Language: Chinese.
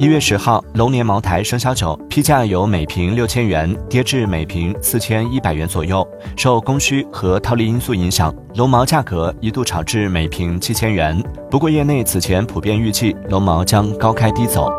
一月十号，龙年茅台生肖酒批价由每瓶六千元跌至每瓶四千一百元左右。受供需和套利因素影响，龙茅价格一度炒至每瓶七千元。不过，业内此前普遍预计龙茅将高开低走。